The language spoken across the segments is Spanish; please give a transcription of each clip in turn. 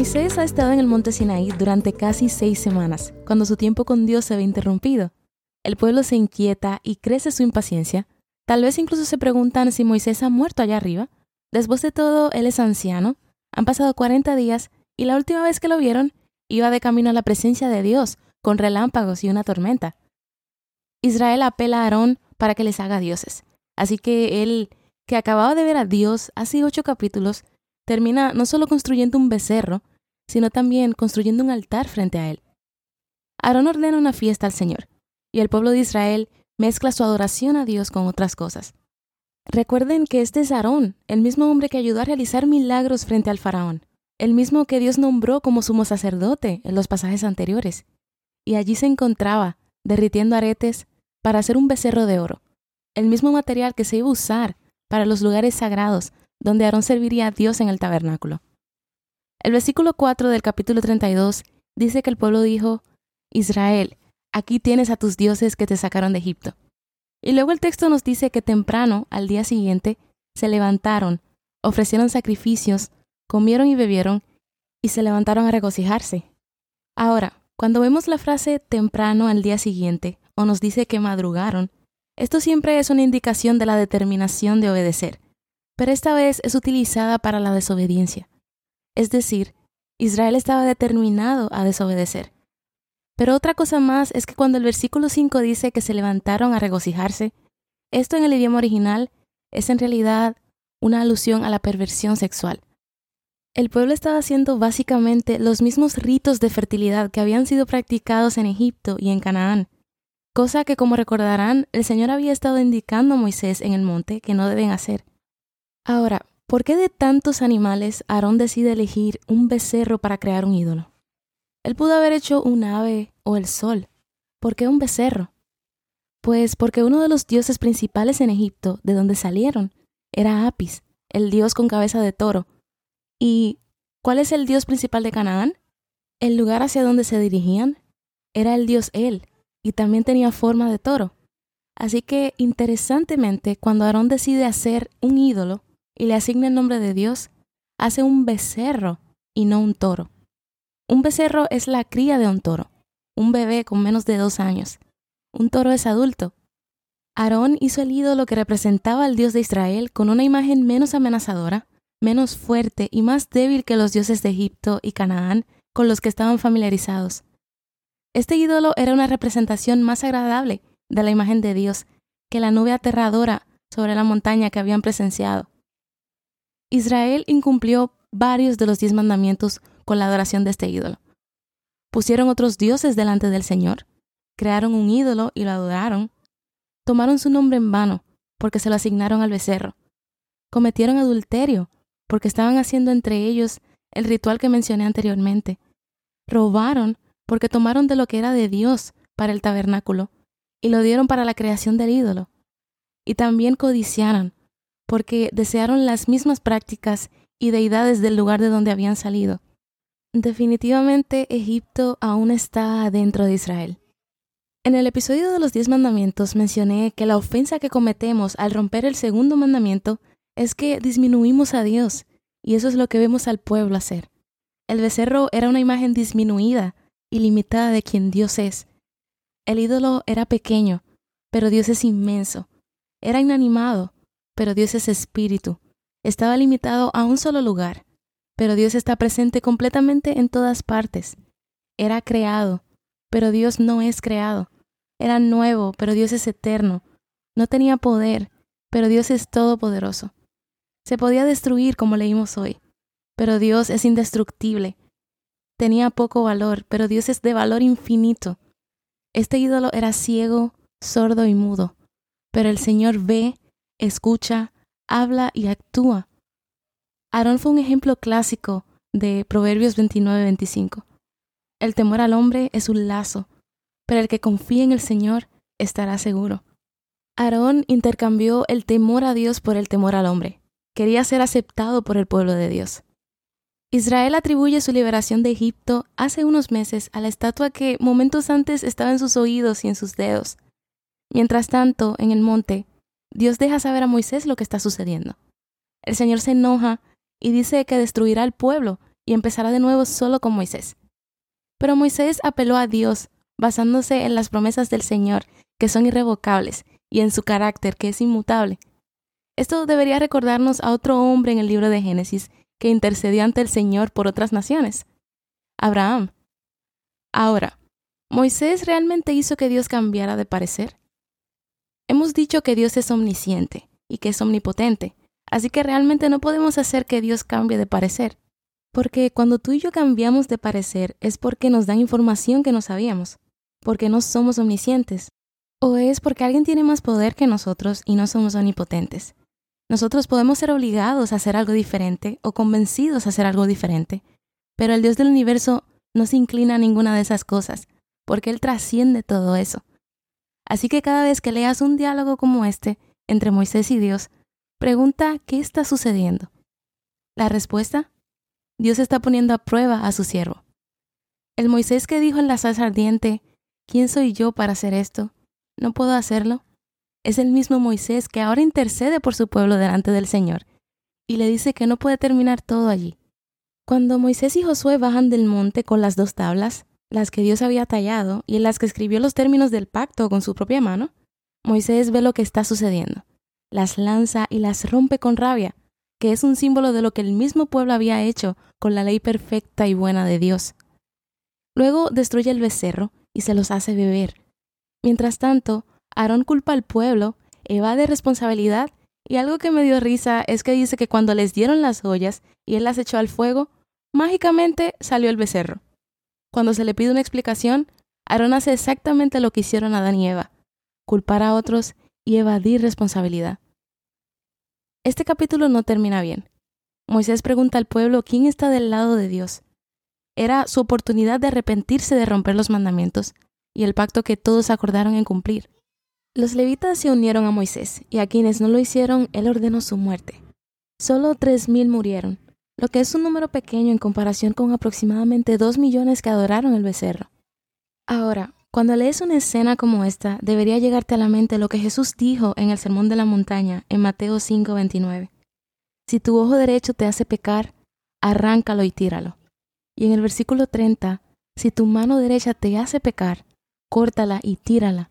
Moisés ha estado en el monte Sinaí durante casi seis semanas, cuando su tiempo con Dios se ve interrumpido. El pueblo se inquieta y crece su impaciencia. Tal vez incluso se preguntan si Moisés ha muerto allá arriba. Después de todo, él es anciano. Han pasado 40 días y la última vez que lo vieron, iba de camino a la presencia de Dios, con relámpagos y una tormenta. Israel apela a Aarón para que les haga dioses. Así que él, que acababa de ver a Dios hace ocho capítulos, termina no solo construyendo un becerro, sino también construyendo un altar frente a él. Aarón ordena una fiesta al Señor, y el pueblo de Israel mezcla su adoración a Dios con otras cosas. Recuerden que este es Aarón, el mismo hombre que ayudó a realizar milagros frente al faraón, el mismo que Dios nombró como sumo sacerdote en los pasajes anteriores, y allí se encontraba derritiendo aretes para hacer un becerro de oro, el mismo material que se iba a usar para los lugares sagrados donde Aarón serviría a Dios en el tabernáculo. El versículo 4 del capítulo 32 dice que el pueblo dijo, Israel, aquí tienes a tus dioses que te sacaron de Egipto. Y luego el texto nos dice que temprano, al día siguiente, se levantaron, ofrecieron sacrificios, comieron y bebieron, y se levantaron a regocijarse. Ahora, cuando vemos la frase temprano al día siguiente, o nos dice que madrugaron, esto siempre es una indicación de la determinación de obedecer, pero esta vez es utilizada para la desobediencia. Es decir, Israel estaba determinado a desobedecer. Pero otra cosa más es que cuando el versículo 5 dice que se levantaron a regocijarse, esto en el idioma original es en realidad una alusión a la perversión sexual. El pueblo estaba haciendo básicamente los mismos ritos de fertilidad que habían sido practicados en Egipto y en Canaán, cosa que como recordarán el Señor había estado indicando a Moisés en el monte que no deben hacer. Ahora, ¿Por qué de tantos animales Aarón decide elegir un becerro para crear un ídolo? Él pudo haber hecho un ave o el sol. ¿Por qué un becerro? Pues porque uno de los dioses principales en Egipto, de donde salieron, era Apis, el dios con cabeza de toro. ¿Y cuál es el dios principal de Canaán? El lugar hacia donde se dirigían era el dios El, y también tenía forma de toro. Así que, interesantemente, cuando Aarón decide hacer un ídolo, y le asigna el nombre de Dios, hace un becerro y no un toro. Un becerro es la cría de un toro, un bebé con menos de dos años. Un toro es adulto. Aarón hizo el ídolo que representaba al Dios de Israel con una imagen menos amenazadora, menos fuerte y más débil que los dioses de Egipto y Canaán con los que estaban familiarizados. Este ídolo era una representación más agradable de la imagen de Dios que la nube aterradora sobre la montaña que habían presenciado. Israel incumplió varios de los diez mandamientos con la adoración de este ídolo. Pusieron otros dioses delante del Señor, crearon un ídolo y lo adoraron, tomaron su nombre en vano porque se lo asignaron al becerro, cometieron adulterio porque estaban haciendo entre ellos el ritual que mencioné anteriormente, robaron porque tomaron de lo que era de Dios para el tabernáculo y lo dieron para la creación del ídolo, y también codiciaron porque desearon las mismas prácticas y deidades del lugar de donde habían salido. Definitivamente Egipto aún está dentro de Israel. En el episodio de los diez mandamientos mencioné que la ofensa que cometemos al romper el segundo mandamiento es que disminuimos a Dios, y eso es lo que vemos al pueblo hacer. El becerro era una imagen disminuida y limitada de quien Dios es. El ídolo era pequeño, pero Dios es inmenso. Era inanimado, pero Dios es espíritu. Estaba limitado a un solo lugar, pero Dios está presente completamente en todas partes. Era creado, pero Dios no es creado. Era nuevo, pero Dios es eterno. No tenía poder, pero Dios es todopoderoso. Se podía destruir como leímos hoy, pero Dios es indestructible. Tenía poco valor, pero Dios es de valor infinito. Este ídolo era ciego, sordo y mudo, pero el Señor ve escucha, habla y actúa. Aarón fue un ejemplo clásico de Proverbios 29-25. El temor al hombre es un lazo, pero el que confía en el Señor estará seguro. Aarón intercambió el temor a Dios por el temor al hombre. Quería ser aceptado por el pueblo de Dios. Israel atribuye su liberación de Egipto hace unos meses a la estatua que momentos antes estaba en sus oídos y en sus dedos. Mientras tanto, en el monte, Dios deja saber a Moisés lo que está sucediendo. El Señor se enoja y dice que destruirá al pueblo y empezará de nuevo solo con Moisés. Pero Moisés apeló a Dios basándose en las promesas del Señor, que son irrevocables, y en su carácter, que es inmutable. Esto debería recordarnos a otro hombre en el libro de Génesis que intercedió ante el Señor por otras naciones. Abraham. Ahora, ¿Moisés realmente hizo que Dios cambiara de parecer? Hemos dicho que Dios es omnisciente y que es omnipotente, así que realmente no podemos hacer que Dios cambie de parecer. Porque cuando tú y yo cambiamos de parecer es porque nos dan información que no sabíamos, porque no somos omniscientes, o es porque alguien tiene más poder que nosotros y no somos omnipotentes. Nosotros podemos ser obligados a hacer algo diferente o convencidos a hacer algo diferente, pero el Dios del universo no se inclina a ninguna de esas cosas, porque Él trasciende todo eso. Así que cada vez que leas un diálogo como este entre Moisés y Dios, pregunta qué está sucediendo. La respuesta, Dios está poniendo a prueba a su siervo. El Moisés que dijo en la salsa ardiente, ¿quién soy yo para hacer esto? ¿No puedo hacerlo? es el mismo Moisés que ahora intercede por su pueblo delante del Señor y le dice que no puede terminar todo allí. Cuando Moisés y Josué bajan del monte con las dos tablas, las que Dios había tallado y en las que escribió los términos del pacto con su propia mano, Moisés ve lo que está sucediendo, las lanza y las rompe con rabia, que es un símbolo de lo que el mismo pueblo había hecho con la ley perfecta y buena de Dios. Luego destruye el becerro y se los hace beber. Mientras tanto, Aarón culpa al pueblo, evade responsabilidad y algo que me dio risa es que dice que cuando les dieron las ollas y él las echó al fuego, mágicamente salió el becerro. Cuando se le pide una explicación, Aarón hace exactamente lo que hicieron Adán y Eva, culpar a otros y evadir responsabilidad. Este capítulo no termina bien. Moisés pregunta al pueblo quién está del lado de Dios. Era su oportunidad de arrepentirse de romper los mandamientos y el pacto que todos acordaron en cumplir. Los levitas se unieron a Moisés, y a quienes no lo hicieron, él ordenó su muerte. Solo tres mil murieron, lo que es un número pequeño en comparación con aproximadamente dos millones que adoraron el becerro. Ahora, cuando lees una escena como esta, debería llegarte a la mente lo que Jesús dijo en el Sermón de la Montaña, en Mateo 5:29. Si tu ojo derecho te hace pecar, arráncalo y tíralo. Y en el versículo 30, si tu mano derecha te hace pecar, córtala y tírala.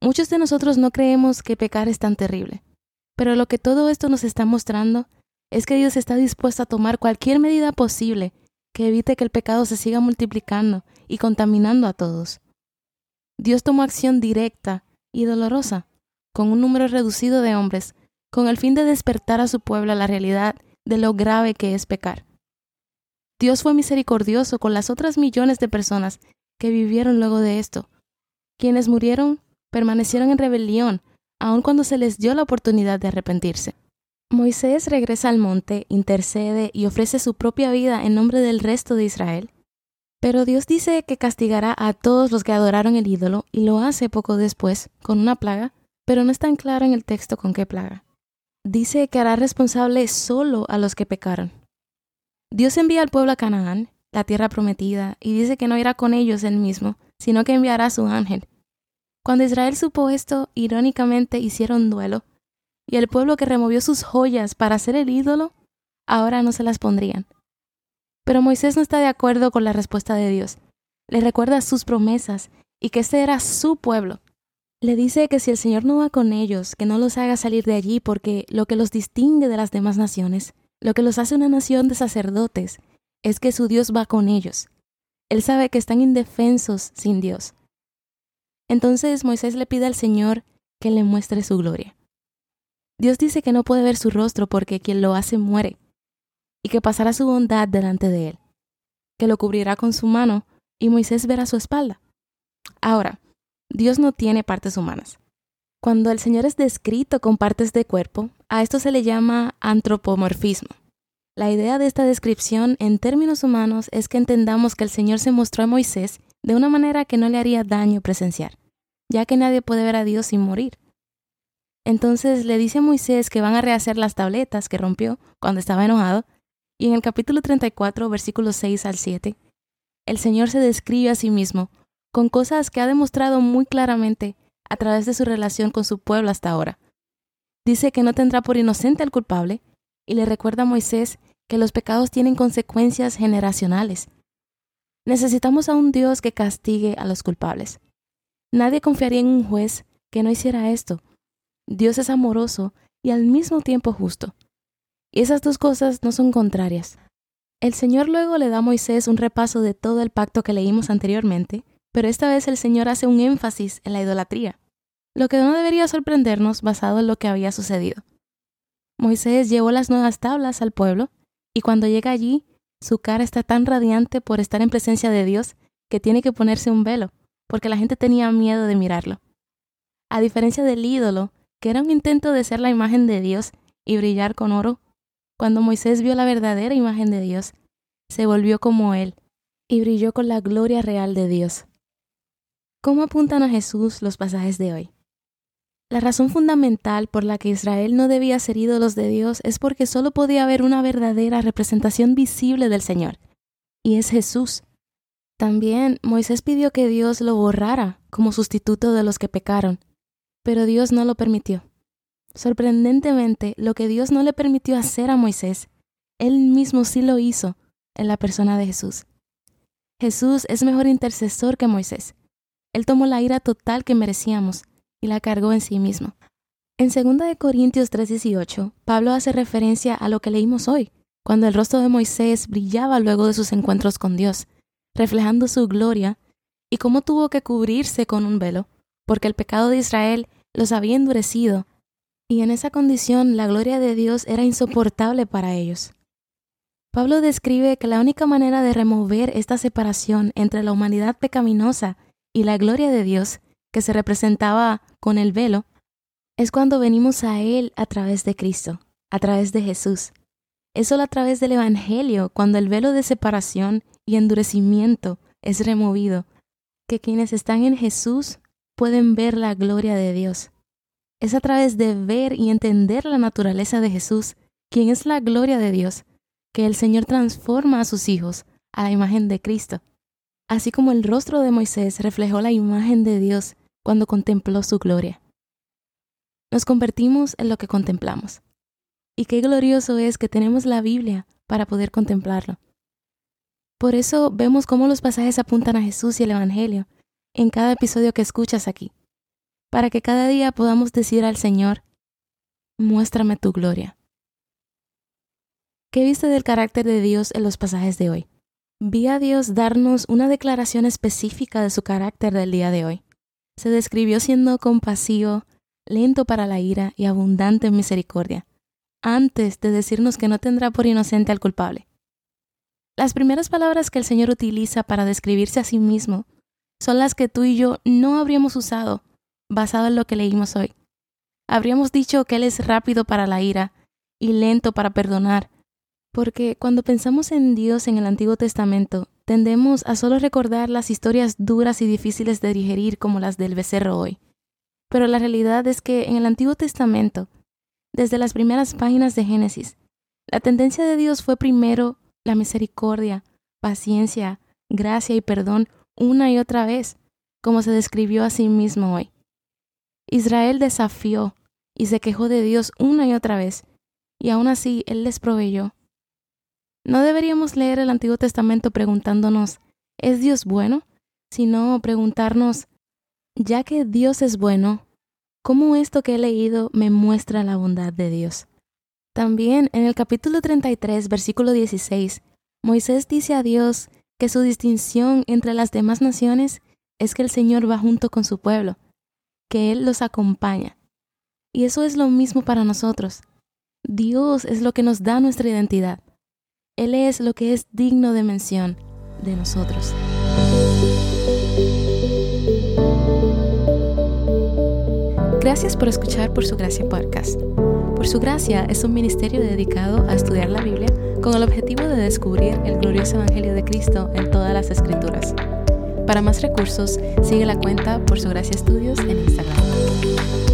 Muchos de nosotros no creemos que pecar es tan terrible, pero lo que todo esto nos está mostrando es que Dios está dispuesto a tomar cualquier medida posible que evite que el pecado se siga multiplicando y contaminando a todos. Dios tomó acción directa y dolorosa con un número reducido de hombres con el fin de despertar a su pueblo a la realidad de lo grave que es pecar. Dios fue misericordioso con las otras millones de personas que vivieron luego de esto, quienes murieron permanecieron en rebelión, aun cuando se les dio la oportunidad de arrepentirse. Moisés regresa al monte, intercede y ofrece su propia vida en nombre del resto de Israel. Pero Dios dice que castigará a todos los que adoraron el ídolo y lo hace poco después, con una plaga, pero no es tan claro en el texto con qué plaga. Dice que hará responsable solo a los que pecaron. Dios envía al pueblo a Canaán, la tierra prometida, y dice que no irá con ellos él mismo, sino que enviará a su ángel, cuando Israel supo esto, irónicamente hicieron duelo, y el pueblo que removió sus joyas para hacer el ídolo, ahora no se las pondrían. Pero Moisés no está de acuerdo con la respuesta de Dios. Le recuerda sus promesas y que este era su pueblo. Le dice que si el Señor no va con ellos, que no los haga salir de allí porque lo que los distingue de las demás naciones, lo que los hace una nación de sacerdotes, es que su Dios va con ellos. Él sabe que están indefensos sin Dios. Entonces Moisés le pide al Señor que le muestre su gloria. Dios dice que no puede ver su rostro porque quien lo hace muere, y que pasará su bondad delante de él, que lo cubrirá con su mano y Moisés verá su espalda. Ahora, Dios no tiene partes humanas. Cuando el Señor es descrito con partes de cuerpo, a esto se le llama antropomorfismo. La idea de esta descripción en términos humanos es que entendamos que el Señor se mostró a Moisés de una manera que no le haría daño presenciar, ya que nadie puede ver a Dios sin morir. Entonces le dice a Moisés que van a rehacer las tabletas que rompió cuando estaba enojado, y en el capítulo 34, versículos 6 al 7, el Señor se describe a sí mismo con cosas que ha demostrado muy claramente a través de su relación con su pueblo hasta ahora. Dice que no tendrá por inocente al culpable y le recuerda a Moisés que los pecados tienen consecuencias generacionales. Necesitamos a un Dios que castigue a los culpables. Nadie confiaría en un juez que no hiciera esto. Dios es amoroso y al mismo tiempo justo. Y esas dos cosas no son contrarias. El Señor luego le da a Moisés un repaso de todo el pacto que leímos anteriormente, pero esta vez el Señor hace un énfasis en la idolatría, lo que no debería sorprendernos basado en lo que había sucedido. Moisés llevó las nuevas tablas al pueblo, y cuando llega allí, su cara está tan radiante por estar en presencia de Dios que tiene que ponerse un velo, porque la gente tenía miedo de mirarlo. A diferencia del ídolo, que era un intento de ser la imagen de Dios y brillar con oro, cuando Moisés vio la verdadera imagen de Dios, se volvió como Él y brilló con la gloria real de Dios. ¿Cómo apuntan a Jesús los pasajes de hoy? La razón fundamental por la que Israel no debía ser ídolos de Dios es porque solo podía haber una verdadera representación visible del Señor, y es Jesús. También Moisés pidió que Dios lo borrara como sustituto de los que pecaron, pero Dios no lo permitió. Sorprendentemente, lo que Dios no le permitió hacer a Moisés, él mismo sí lo hizo en la persona de Jesús. Jesús es mejor intercesor que Moisés. Él tomó la ira total que merecíamos y la cargó en sí mismo. En 2 Corintios 3:18, Pablo hace referencia a lo que leímos hoy, cuando el rostro de Moisés brillaba luego de sus encuentros con Dios, reflejando su gloria, y cómo tuvo que cubrirse con un velo, porque el pecado de Israel los había endurecido y en esa condición la gloria de Dios era insoportable para ellos. Pablo describe que la única manera de remover esta separación entre la humanidad pecaminosa y la gloria de Dios, que se representaba con el velo, es cuando venimos a Él a través de Cristo, a través de Jesús. Es solo a través del Evangelio, cuando el velo de separación y endurecimiento es removido, que quienes están en Jesús pueden ver la gloria de Dios. Es a través de ver y entender la naturaleza de Jesús, quien es la gloria de Dios, que el Señor transforma a sus hijos a la imagen de Cristo, así como el rostro de Moisés reflejó la imagen de Dios cuando contempló su gloria. Nos convertimos en lo que contemplamos. Y qué glorioso es que tenemos la Biblia para poder contemplarlo. Por eso vemos cómo los pasajes apuntan a Jesús y el Evangelio en cada episodio que escuchas aquí para que cada día podamos decir al Señor, muéstrame tu gloria. ¿Qué viste del carácter de Dios en los pasajes de hoy? Vi a Dios darnos una declaración específica de su carácter del día de hoy. Se describió siendo compasivo, lento para la ira y abundante en misericordia, antes de decirnos que no tendrá por inocente al culpable. Las primeras palabras que el Señor utiliza para describirse a sí mismo son las que tú y yo no habríamos usado basado en lo que leímos hoy. Habríamos dicho que Él es rápido para la ira y lento para perdonar, porque cuando pensamos en Dios en el Antiguo Testamento, tendemos a solo recordar las historias duras y difíciles de digerir como las del becerro hoy. Pero la realidad es que en el Antiguo Testamento, desde las primeras páginas de Génesis, la tendencia de Dios fue primero la misericordia, paciencia, gracia y perdón una y otra vez, como se describió a sí mismo hoy. Israel desafió y se quejó de Dios una y otra vez, y aún así Él les proveyó. No deberíamos leer el Antiguo Testamento preguntándonos, ¿es Dios bueno? Sino preguntarnos, ya que Dios es bueno, ¿cómo esto que he leído me muestra la bondad de Dios? También en el capítulo 33, versículo 16, Moisés dice a Dios que su distinción entre las demás naciones es que el Señor va junto con su pueblo que Él los acompaña. Y eso es lo mismo para nosotros. Dios es lo que nos da nuestra identidad. Él es lo que es digno de mención de nosotros. Gracias por escuchar Por Su Gracia Podcast. Por Su Gracia es un ministerio dedicado a estudiar la Biblia con el objetivo de descubrir el glorioso Evangelio de Cristo en todas las Escrituras. Para más recursos, sigue la cuenta por su gracia estudios en Instagram.